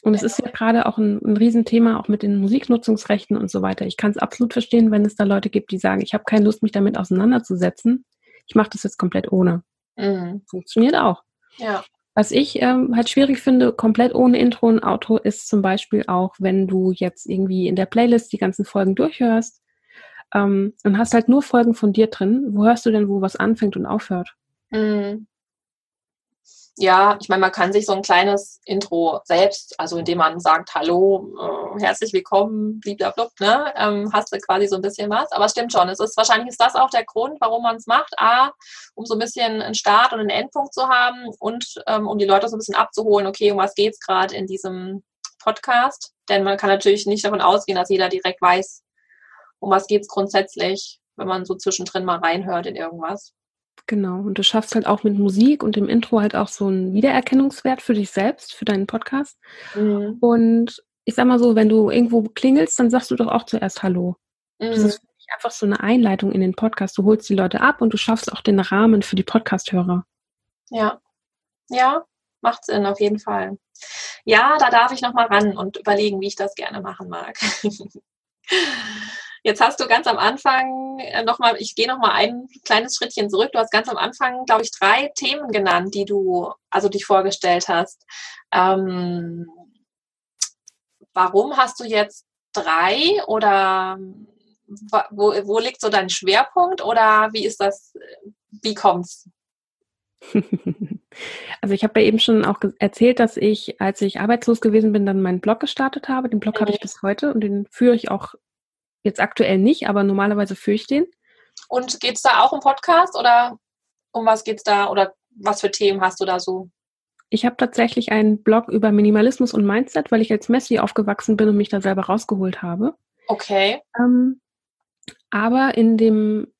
Und ja. es ist ja gerade auch ein, ein Riesenthema, auch mit den Musiknutzungsrechten und so weiter. Ich kann es absolut verstehen, wenn es da Leute gibt, die sagen, ich habe keine Lust, mich damit auseinanderzusetzen. Ich mache das jetzt komplett ohne. Mhm. Funktioniert auch. Ja. Was ich ähm, halt schwierig finde, komplett ohne Intro und Outro, ist zum Beispiel auch, wenn du jetzt irgendwie in der Playlist die ganzen Folgen durchhörst ähm, und hast halt nur Folgen von dir drin. Wo hörst du denn, wo was anfängt und aufhört? Mhm. Ja, ich meine, man kann sich so ein kleines Intro selbst, also indem man sagt, hallo, äh, herzlich willkommen, blablabla, ne, ähm, hast du quasi so ein bisschen was. Aber es stimmt schon, es ist wahrscheinlich ist das auch der Grund, warum man es macht. A, um so ein bisschen einen Start und einen Endpunkt zu haben und ähm, um die Leute so ein bisschen abzuholen, okay, um was geht's gerade in diesem Podcast? Denn man kann natürlich nicht davon ausgehen, dass jeder direkt weiß, um was geht es grundsätzlich, wenn man so zwischendrin mal reinhört in irgendwas. Genau, und du schaffst halt auch mit Musik und dem Intro halt auch so einen Wiedererkennungswert für dich selbst, für deinen Podcast. Mhm. Und ich sag mal so, wenn du irgendwo klingelst, dann sagst du doch auch zuerst Hallo. Mhm. Das ist einfach so eine Einleitung in den Podcast. Du holst die Leute ab und du schaffst auch den Rahmen für die Podcast-Hörer. Ja, ja, macht Sinn, auf jeden Fall. Ja, da darf ich nochmal ran und überlegen, wie ich das gerne machen mag. Jetzt hast du ganz am Anfang äh, nochmal, ich gehe nochmal ein kleines Schrittchen zurück. Du hast ganz am Anfang, glaube ich, drei Themen genannt, die du, also dich vorgestellt hast. Ähm, warum hast du jetzt drei oder wo, wo liegt so dein Schwerpunkt oder wie ist das, wie kommt's? Also ich habe ja eben schon auch erzählt, dass ich, als ich arbeitslos gewesen bin, dann meinen Blog gestartet habe. Den Blog mhm. habe ich bis heute und den führe ich auch Jetzt aktuell nicht, aber normalerweise führe ich den. Und geht es da auch um Podcast oder um was geht es da oder was für Themen hast du da so? Ich habe tatsächlich einen Blog über Minimalismus und Mindset, weil ich als Messi aufgewachsen bin und mich da selber rausgeholt habe. Okay. Ähm, aber in dem,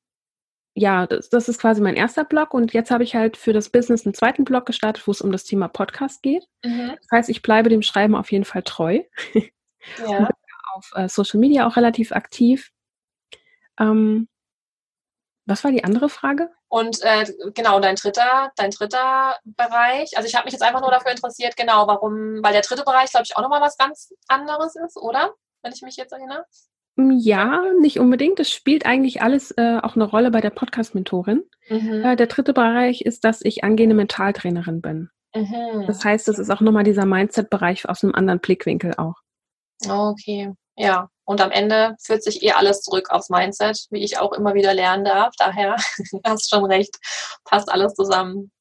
ja, das, das, ist quasi mein erster Blog und jetzt habe ich halt für das Business einen zweiten Blog gestartet, wo es um das Thema Podcast geht. Mhm. Das heißt, ich bleibe dem Schreiben auf jeden Fall treu. Ja auf äh, Social Media auch relativ aktiv. Ähm, was war die andere Frage? Und äh, genau, dein dritter, dein dritter Bereich. Also ich habe mich jetzt einfach nur dafür interessiert, genau, warum, weil der dritte Bereich, glaube ich, auch nochmal was ganz anderes ist, oder? Wenn ich mich jetzt erinnere. Mm, ja, nicht unbedingt. Es spielt eigentlich alles äh, auch eine Rolle bei der Podcast-Mentorin. Mhm. Äh, der dritte Bereich ist, dass ich angehende Mentaltrainerin bin. Mhm. Das heißt, das ist auch nochmal dieser Mindset-Bereich aus einem anderen Blickwinkel auch. Okay. Ja, und am Ende führt sich eh alles zurück aufs Mindset, wie ich auch immer wieder lernen darf. Daher hast schon recht, passt alles zusammen.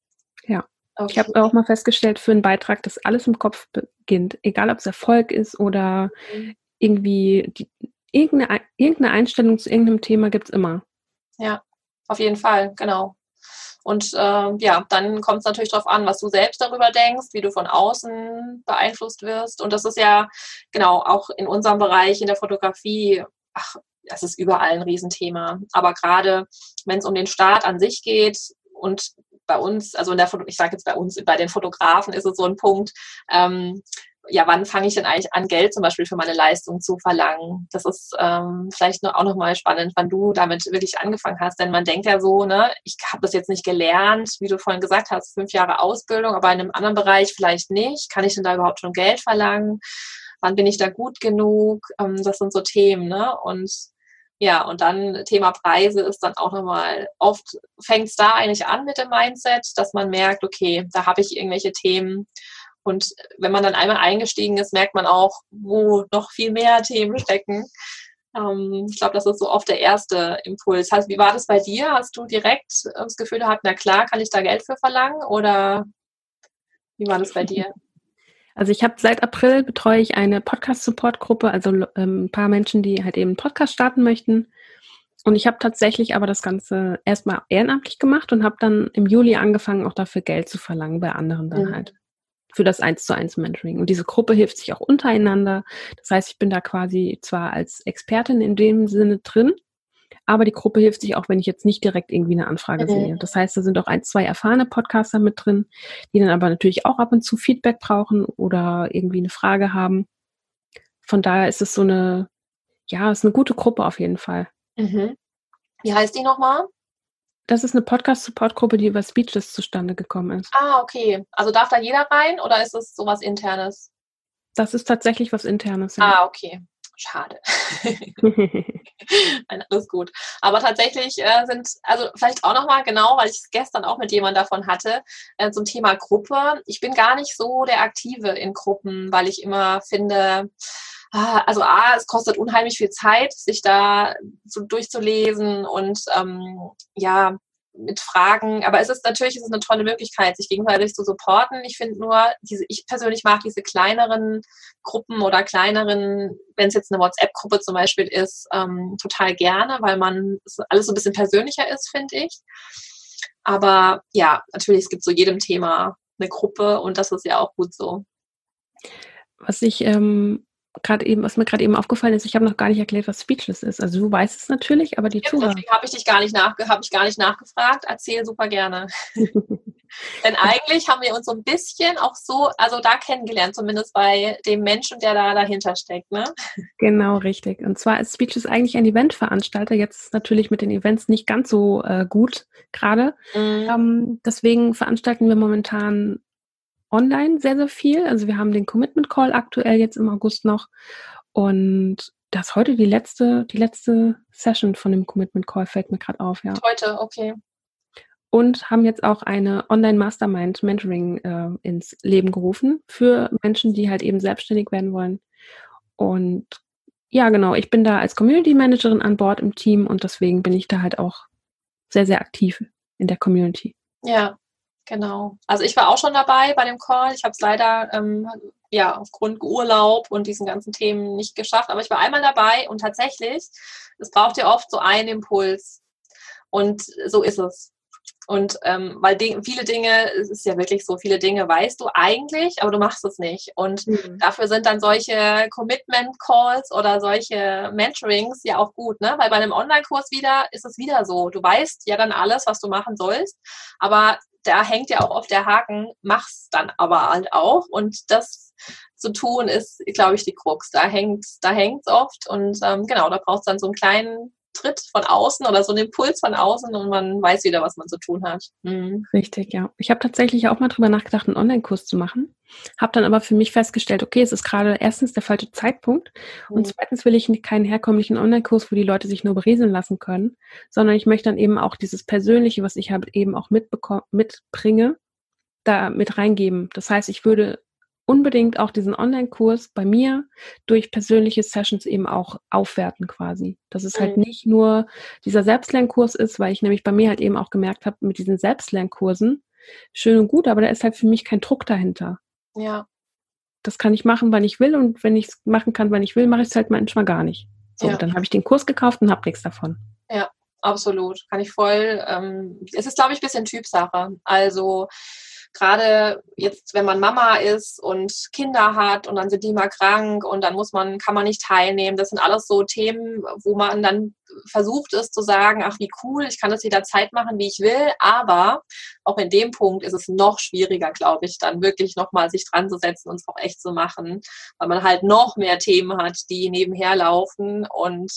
Ja. Okay. Ich habe auch mal festgestellt für einen Beitrag, dass alles im Kopf beginnt. Egal, ob es Erfolg ist oder mhm. irgendwie die, irgendeine, irgendeine Einstellung zu irgendeinem Thema gibt es immer. Ja, auf jeden Fall, genau. Und äh, ja, dann kommt es natürlich darauf an, was du selbst darüber denkst, wie du von außen beeinflusst wirst. Und das ist ja genau auch in unserem Bereich in der Fotografie, ach, das ist überall ein Riesenthema. Aber gerade wenn es um den Staat an sich geht und bei uns, also in der ich sage jetzt bei uns, bei den Fotografen ist es so ein Punkt, ähm, ja, wann fange ich denn eigentlich an, Geld zum Beispiel für meine Leistung zu verlangen? Das ist ähm, vielleicht noch, auch nochmal spannend, wann du damit wirklich angefangen hast. Denn man denkt ja so, ne, ich habe das jetzt nicht gelernt, wie du vorhin gesagt hast, fünf Jahre Ausbildung, aber in einem anderen Bereich vielleicht nicht. Kann ich denn da überhaupt schon Geld verlangen? Wann bin ich da gut genug? Ähm, das sind so Themen, ne? Und ja, und dann Thema Preise ist dann auch nochmal, oft fängt es da eigentlich an mit dem Mindset, dass man merkt, okay, da habe ich irgendwelche Themen, und wenn man dann einmal eingestiegen ist, merkt man auch, wo noch viel mehr Themen stecken. Ähm, ich glaube, das ist so oft der erste Impuls. Also, wie war das bei dir? Hast du direkt das Gefühl gehabt, na klar, kann ich da Geld für verlangen? Oder wie war das bei dir? Also ich habe seit April betreue ich eine Podcast-Support-Gruppe, also ähm, ein paar Menschen, die halt eben einen Podcast starten möchten. Und ich habe tatsächlich aber das Ganze erstmal ehrenamtlich gemacht und habe dann im Juli angefangen, auch dafür Geld zu verlangen bei anderen dann mhm. halt für das eins zu eins Mentoring. Und diese Gruppe hilft sich auch untereinander. Das heißt, ich bin da quasi zwar als Expertin in dem Sinne drin, aber die Gruppe hilft sich auch, wenn ich jetzt nicht direkt irgendwie eine Anfrage mhm. sehe. Das heißt, da sind auch ein, zwei erfahrene Podcaster mit drin, die dann aber natürlich auch ab und zu Feedback brauchen oder irgendwie eine Frage haben. Von daher ist es so eine, ja, ist eine gute Gruppe auf jeden Fall. Mhm. Wie heißt die nochmal? Das ist eine Podcast-Support-Gruppe, die über Speechless zustande gekommen ist. Ah, okay. Also darf da jeder rein oder ist es sowas internes? Das ist tatsächlich was internes. Ja. Ah, okay. Schade. Nein, alles gut. Aber tatsächlich äh, sind, also vielleicht auch nochmal genau, weil ich es gestern auch mit jemandem davon hatte, äh, zum Thema Gruppe. Ich bin gar nicht so der Aktive in Gruppen, weil ich immer finde, also A, es kostet unheimlich viel Zeit, sich da so durchzulesen und ähm, ja, mit Fragen. Aber es ist natürlich es ist eine tolle Möglichkeit, sich gegenseitig zu supporten. Ich finde nur, diese, ich persönlich mag diese kleineren Gruppen oder kleineren, wenn es jetzt eine WhatsApp-Gruppe zum Beispiel ist, ähm, total gerne, weil man alles so ein bisschen persönlicher ist, finde ich. Aber ja, natürlich, es gibt so jedem Thema eine Gruppe und das ist ja auch gut so. Was ich ähm, gerade eben, was mir gerade eben aufgefallen ist, ich habe noch gar nicht erklärt, was Speechless ist. Also du weißt es natürlich, aber die ja, Zuhörer. Deswegen habe ich dich gar nicht nach, habe ich gar nicht nachgefragt. Erzähl super gerne. Denn eigentlich haben wir uns so ein bisschen auch so, also da kennengelernt, zumindest bei dem Menschen, der da dahinter steckt, ne? Genau, richtig. Und zwar ist Speechless eigentlich ein Eventveranstalter. Jetzt natürlich mit den Events nicht ganz so äh, gut gerade. Mhm. Ähm, deswegen veranstalten wir momentan online sehr, sehr viel. Also wir haben den Commitment Call aktuell jetzt im August noch. Und das ist heute die letzte, die letzte Session von dem Commitment Call, fällt mir gerade auf, ja. Heute, okay. Und haben jetzt auch eine Online-Mastermind Mentoring äh, ins Leben gerufen für Menschen, die halt eben selbstständig werden wollen. Und ja, genau, ich bin da als Community Managerin an Bord im Team und deswegen bin ich da halt auch sehr, sehr aktiv in der Community. Ja, Genau. Also ich war auch schon dabei bei dem Call. Ich habe es leider ähm, ja aufgrund Urlaub und diesen ganzen Themen nicht geschafft, aber ich war einmal dabei und tatsächlich, es braucht ja oft so einen Impuls. Und so ist es. Und ähm, weil Ding, viele Dinge, es ist ja wirklich so, viele Dinge weißt du eigentlich, aber du machst es nicht. Und mhm. dafür sind dann solche Commitment-Calls oder solche Mentorings ja auch gut, ne? Weil bei einem Online-Kurs wieder ist es wieder so. Du weißt ja dann alles, was du machen sollst, aber da hängt ja auch auf der Haken, mach's dann aber halt auch. Und das zu tun ist, glaube ich, die Krux. Da hängt da hängt's oft und ähm, genau, da brauchst du dann so einen kleinen Tritt von außen oder so einen Impuls von außen und man weiß wieder, was man zu tun hat. Mhm. Richtig, ja. Ich habe tatsächlich auch mal drüber nachgedacht, einen Online-Kurs zu machen. Habe dann aber für mich festgestellt, okay, es ist gerade erstens der falsche Zeitpunkt mhm. und zweitens will ich keinen herkömmlichen Online-Kurs, wo die Leute sich nur berieseln lassen können, sondern ich möchte dann eben auch dieses Persönliche, was ich halt eben auch mitbringe, da mit reingeben. Das heißt, ich würde unbedingt auch diesen Online-Kurs bei mir durch persönliche Sessions eben auch aufwerten quasi. Dass es halt mhm. nicht nur dieser Selbstlernkurs ist, weil ich nämlich bei mir halt eben auch gemerkt habe, mit diesen Selbstlernkursen, schön und gut, aber da ist halt für mich kein Druck dahinter. Ja. Das kann ich machen, wann ich will und wenn ich es machen kann, wann ich will, mache ich es halt manchmal gar nicht. So, ja. dann habe ich den Kurs gekauft und habe nichts davon. Ja, absolut. Kann ich voll. Ähm, es ist, glaube ich, ein bisschen Typsache. Also gerade jetzt, wenn man Mama ist und Kinder hat und dann sind die mal krank und dann muss man, kann man nicht teilnehmen. Das sind alles so Themen, wo man dann versucht ist zu sagen, ach wie cool, ich kann das jederzeit machen, wie ich will. Aber auch in dem Punkt ist es noch schwieriger, glaube ich, dann wirklich nochmal sich dran zu setzen und es auch echt zu machen, weil man halt noch mehr Themen hat, die nebenher laufen und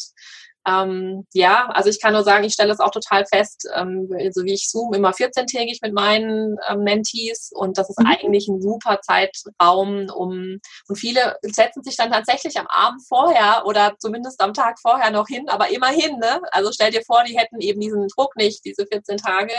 ähm, ja, also ich kann nur sagen, ich stelle es auch total fest, ähm, so wie ich Zoom immer 14-tägig mit meinen ähm, Mentees und das ist mhm. eigentlich ein super Zeitraum, um und viele setzen sich dann tatsächlich am Abend vorher oder zumindest am Tag vorher noch hin, aber immerhin, ne? Also stell dir vor, die hätten eben diesen Druck nicht, diese 14 Tage,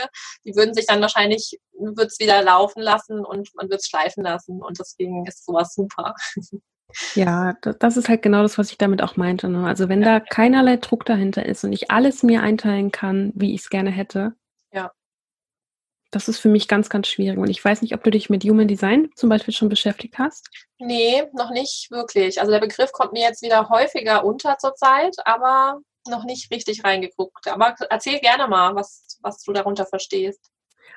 die würden sich dann wahrscheinlich, wird es wieder laufen lassen und man wird es schleifen lassen und deswegen ist sowas super. Ja, das ist halt genau das, was ich damit auch meinte. Ne? Also wenn da keinerlei Druck dahinter ist und ich alles mir einteilen kann, wie ich es gerne hätte, ja. das ist für mich ganz, ganz schwierig. Und ich weiß nicht, ob du dich mit Human Design zum Beispiel schon beschäftigt hast. Nee, noch nicht wirklich. Also der Begriff kommt mir jetzt wieder häufiger unter zurzeit, aber noch nicht richtig reingeguckt. Aber erzähl gerne mal, was, was du darunter verstehst.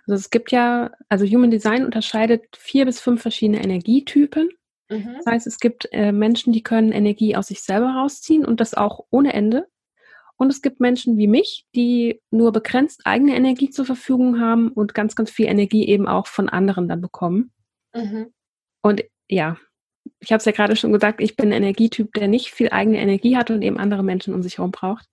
Also es gibt ja, also Human Design unterscheidet vier bis fünf verschiedene Energietypen. Mhm. Das heißt, es gibt äh, Menschen, die können Energie aus sich selber rausziehen und das auch ohne Ende. Und es gibt Menschen wie mich, die nur begrenzt eigene Energie zur Verfügung haben und ganz, ganz viel Energie eben auch von anderen dann bekommen. Mhm. Und ja, ich habe es ja gerade schon gesagt, ich bin ein Energietyp, der nicht viel eigene Energie hat und eben andere Menschen um sich herum braucht.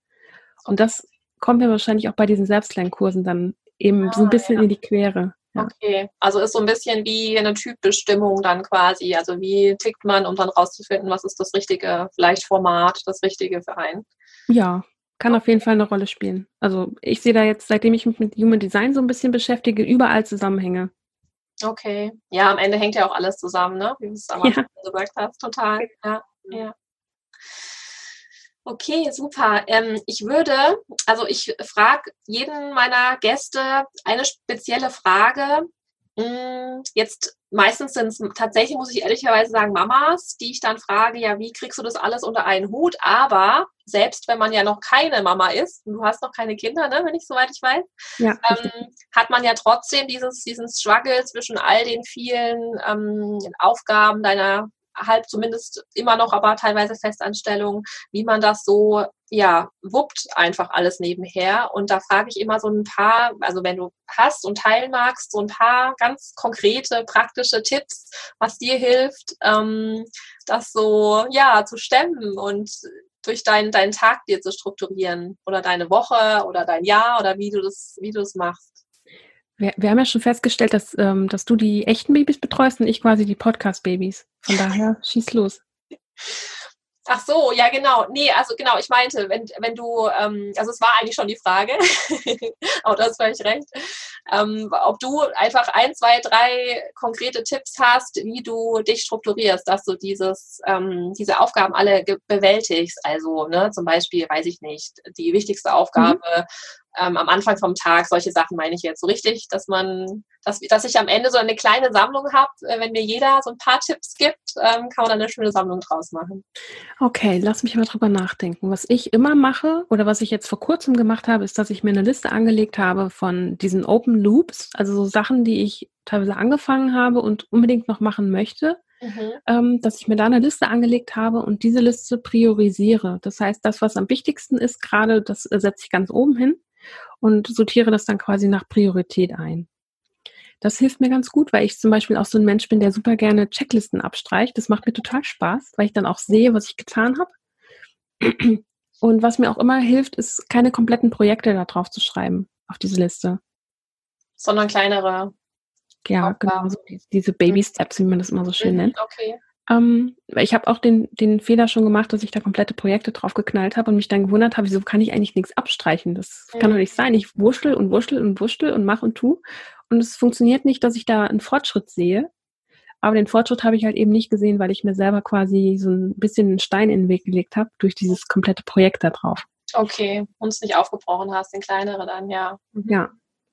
Und das kommt mir wahrscheinlich auch bei diesen Selbstlernkursen dann eben ah, so ein bisschen ja. in die Quere. Okay, also ist so ein bisschen wie eine Typbestimmung dann quasi. Also wie tickt man, um dann rauszufinden, was ist das richtige, vielleicht Format, das richtige für einen. Ja, kann auf jeden Fall eine Rolle spielen. Also ich sehe da jetzt, seitdem ich mich mit Human Design so ein bisschen beschäftige, überall Zusammenhänge. Okay. Ja, am Ende hängt ja auch alles zusammen, ne? Wie du es am Anfang ja. gesagt hast. Total. Ja, ja. Okay, super. Ähm, ich würde, also ich frage jeden meiner Gäste eine spezielle Frage. Hm, jetzt meistens sind es tatsächlich, muss ich ehrlicherweise sagen, Mamas, die ich dann frage, ja, wie kriegst du das alles unter einen Hut? Aber selbst wenn man ja noch keine Mama ist, und du hast noch keine Kinder, ne, wenn ich soweit ich weiß, ja, ähm, hat man ja trotzdem dieses, diesen Struggle zwischen all den vielen ähm, Aufgaben deiner halb zumindest immer noch, aber teilweise Festanstellungen, wie man das so, ja, wuppt einfach alles nebenher. Und da frage ich immer so ein paar, also wenn du hast und teilen magst, so ein paar ganz konkrete, praktische Tipps, was dir hilft, ähm, das so, ja, zu stemmen und durch deinen, deinen Tag dir zu strukturieren oder deine Woche oder dein Jahr oder wie du das, wie du es machst. Wir, wir, haben ja schon festgestellt, dass, ähm, dass du die echten Babys betreust und ich quasi die Podcast-Babys. Von daher, schieß los. Ach so, ja genau. Nee, also genau, ich meinte, wenn, wenn du, ähm, also es war eigentlich schon die Frage, aber du hast völlig recht, ähm, ob du einfach ein, zwei, drei konkrete Tipps hast, wie du dich strukturierst, dass du dieses, ähm, diese Aufgaben alle bewältigst. Also ne, zum Beispiel, weiß ich nicht, die wichtigste Aufgabe mhm ähm, am Anfang vom Tag, solche Sachen meine ich jetzt so richtig, dass man, dass, dass ich am Ende so eine kleine Sammlung habe, äh, wenn mir jeder so ein paar Tipps gibt, ähm, kann man dann eine schöne Sammlung draus machen. Okay, lass mich mal drüber nachdenken. Was ich immer mache oder was ich jetzt vor kurzem gemacht habe, ist, dass ich mir eine Liste angelegt habe von diesen Open Loops, also so Sachen, die ich teilweise angefangen habe und unbedingt noch machen möchte. Mhm. Ähm, dass ich mir da eine Liste angelegt habe und diese Liste priorisiere. Das heißt, das, was am wichtigsten ist, gerade, das äh, setze ich ganz oben hin und sortiere das dann quasi nach Priorität ein. Das hilft mir ganz gut, weil ich zum Beispiel auch so ein Mensch bin, der super gerne Checklisten abstreicht. Das macht mir total Spaß, weil ich dann auch sehe, was ich getan habe. Und was mir auch immer hilft, ist, keine kompletten Projekte da drauf zu schreiben, auf diese Liste. Sondern kleinere. Ja, Aufgaben. genau, so diese Baby Steps, wie man das immer so schön mhm, nennt. Okay. Ähm, ich habe auch den, den Fehler schon gemacht, dass ich da komplette Projekte drauf geknallt habe und mich dann gewundert habe, wieso kann ich eigentlich nichts abstreichen? Das mhm. kann doch nicht sein. Ich wurschtel und wurschtel und wurschtel und mach und tu. Und es funktioniert nicht, dass ich da einen Fortschritt sehe. Aber den Fortschritt habe ich halt eben nicht gesehen, weil ich mir selber quasi so ein bisschen einen Stein in den Weg gelegt habe durch dieses komplette Projekt da drauf. Okay, und es nicht aufgebrochen hast, den kleinere dann, ja. Mhm. Ja,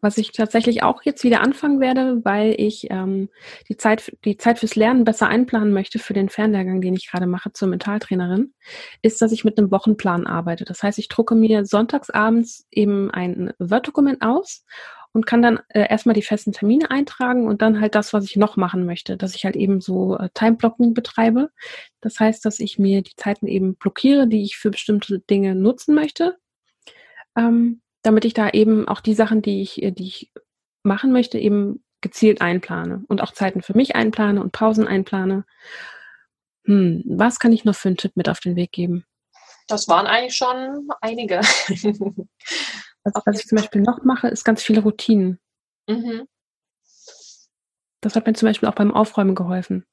was ich tatsächlich auch jetzt wieder anfangen werde, weil ich ähm, die, Zeit, die Zeit fürs Lernen besser einplanen möchte für den Fernlehrgang, den ich gerade mache zur Mentaltrainerin, ist, dass ich mit einem Wochenplan arbeite. Das heißt, ich drucke mir sonntagsabends eben ein Word-Dokument aus und kann dann äh, erstmal die festen Termine eintragen und dann halt das, was ich noch machen möchte, dass ich halt eben so äh, Time-Blocking betreibe. Das heißt, dass ich mir die Zeiten eben blockiere, die ich für bestimmte Dinge nutzen möchte. Ähm, damit ich da eben auch die Sachen, die ich, äh, die ich machen möchte, eben gezielt einplane und auch Zeiten für mich einplane und Pausen einplane. Hm, was kann ich noch für einen Tipp mit auf den Weg geben? Das waren eigentlich schon einige. was, was ich zum Beispiel noch mache, ist ganz viele Routinen. Mhm. Das hat mir zum Beispiel auch beim Aufräumen geholfen.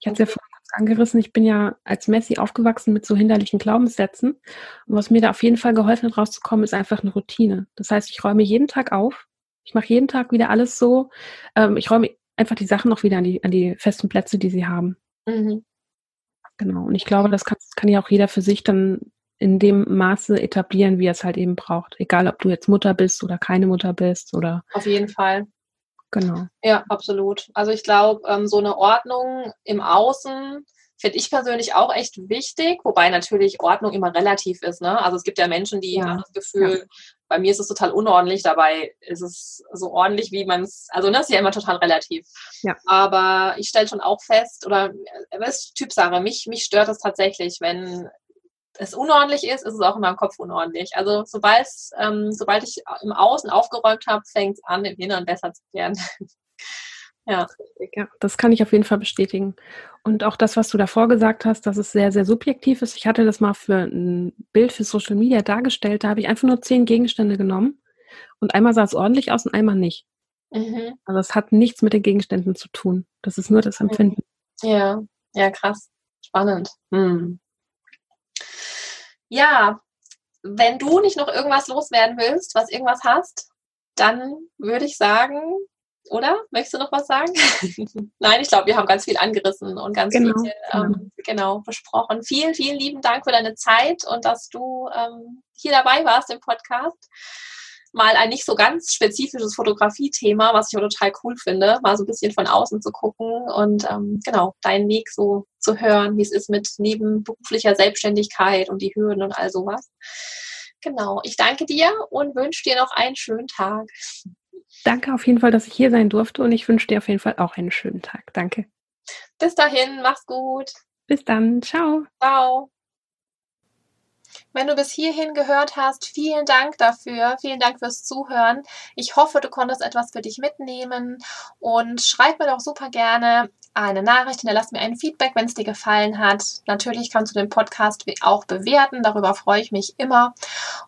Ich hatte es ja vorhin kurz angerissen, ich bin ja als Messi aufgewachsen mit so hinderlichen Glaubenssätzen. Und was mir da auf jeden Fall geholfen hat, rauszukommen, ist einfach eine Routine. Das heißt, ich räume jeden Tag auf. Ich mache jeden Tag wieder alles so. Ähm, ich räume einfach die Sachen noch wieder an die, an die festen Plätze, die sie haben. Mhm. Genau. Und ich glaube, das kann, kann ja auch jeder für sich dann in dem Maße etablieren, wie er es halt eben braucht. Egal, ob du jetzt Mutter bist oder keine Mutter bist oder. Auf jeden Fall. Genau. Ja, absolut. Also ich glaube, ähm, so eine Ordnung im Außen finde ich persönlich auch echt wichtig, wobei natürlich Ordnung immer relativ ist. Ne? Also es gibt ja Menschen, die ja. haben das Gefühl, ja. bei mir ist es total unordentlich, dabei ist es so ordentlich, wie man es, also das ne, ist ja immer total relativ. Ja. Aber ich stelle schon auch fest, oder äh, es ist Typsache, mich, mich stört es tatsächlich, wenn es unordentlich ist, ist es auch in meinem Kopf unordentlich. Also sobald, ähm, sobald ich im Außen aufgeräumt habe, fängt es an, im Inneren besser zu werden. ja. ja, das kann ich auf jeden Fall bestätigen. Und auch das, was du davor gesagt hast, dass es sehr, sehr subjektiv ist. Ich hatte das mal für ein Bild für Social Media dargestellt. Da habe ich einfach nur zehn Gegenstände genommen und einmal sah es ordentlich aus und einmal nicht. Mhm. Also es hat nichts mit den Gegenständen zu tun. Das ist nur das Empfinden. Ja, ja, krass. Spannend. Hm. Ja, wenn du nicht noch irgendwas loswerden willst, was irgendwas hast, dann würde ich sagen, oder? Möchtest du noch was sagen? Nein, ich glaube, wir haben ganz viel angerissen und ganz genau. viel ähm, genau besprochen. Vielen, vielen lieben Dank für deine Zeit und dass du ähm, hier dabei warst im Podcast mal ein nicht so ganz spezifisches Fotografie-Thema, was ich total cool finde, mal so ein bisschen von außen zu gucken und ähm, genau deinen Weg so zu hören, wie es ist mit nebenberuflicher Selbstständigkeit und die Hürden und all sowas. Genau, ich danke dir und wünsche dir noch einen schönen Tag. Danke auf jeden Fall, dass ich hier sein durfte und ich wünsche dir auf jeden Fall auch einen schönen Tag. Danke. Bis dahin, mach's gut. Bis dann, ciao. Ciao. Wenn du bis hierhin gehört hast, vielen Dank dafür. Vielen Dank fürs Zuhören. Ich hoffe, du konntest etwas für dich mitnehmen und schreib mir doch super gerne eine Nachricht, hinterlass mir ein Feedback, wenn es dir gefallen hat. Natürlich kannst du den Podcast auch bewerten, darüber freue ich mich immer.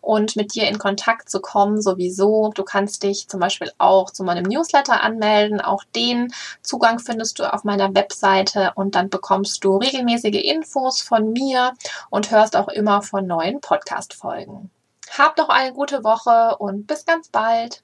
Und mit dir in Kontakt zu kommen, sowieso. Du kannst dich zum Beispiel auch zu meinem Newsletter anmelden. Auch den Zugang findest du auf meiner Webseite und dann bekommst du regelmäßige Infos von mir und hörst auch immer von neuen Podcast-Folgen. Hab noch eine gute Woche und bis ganz bald.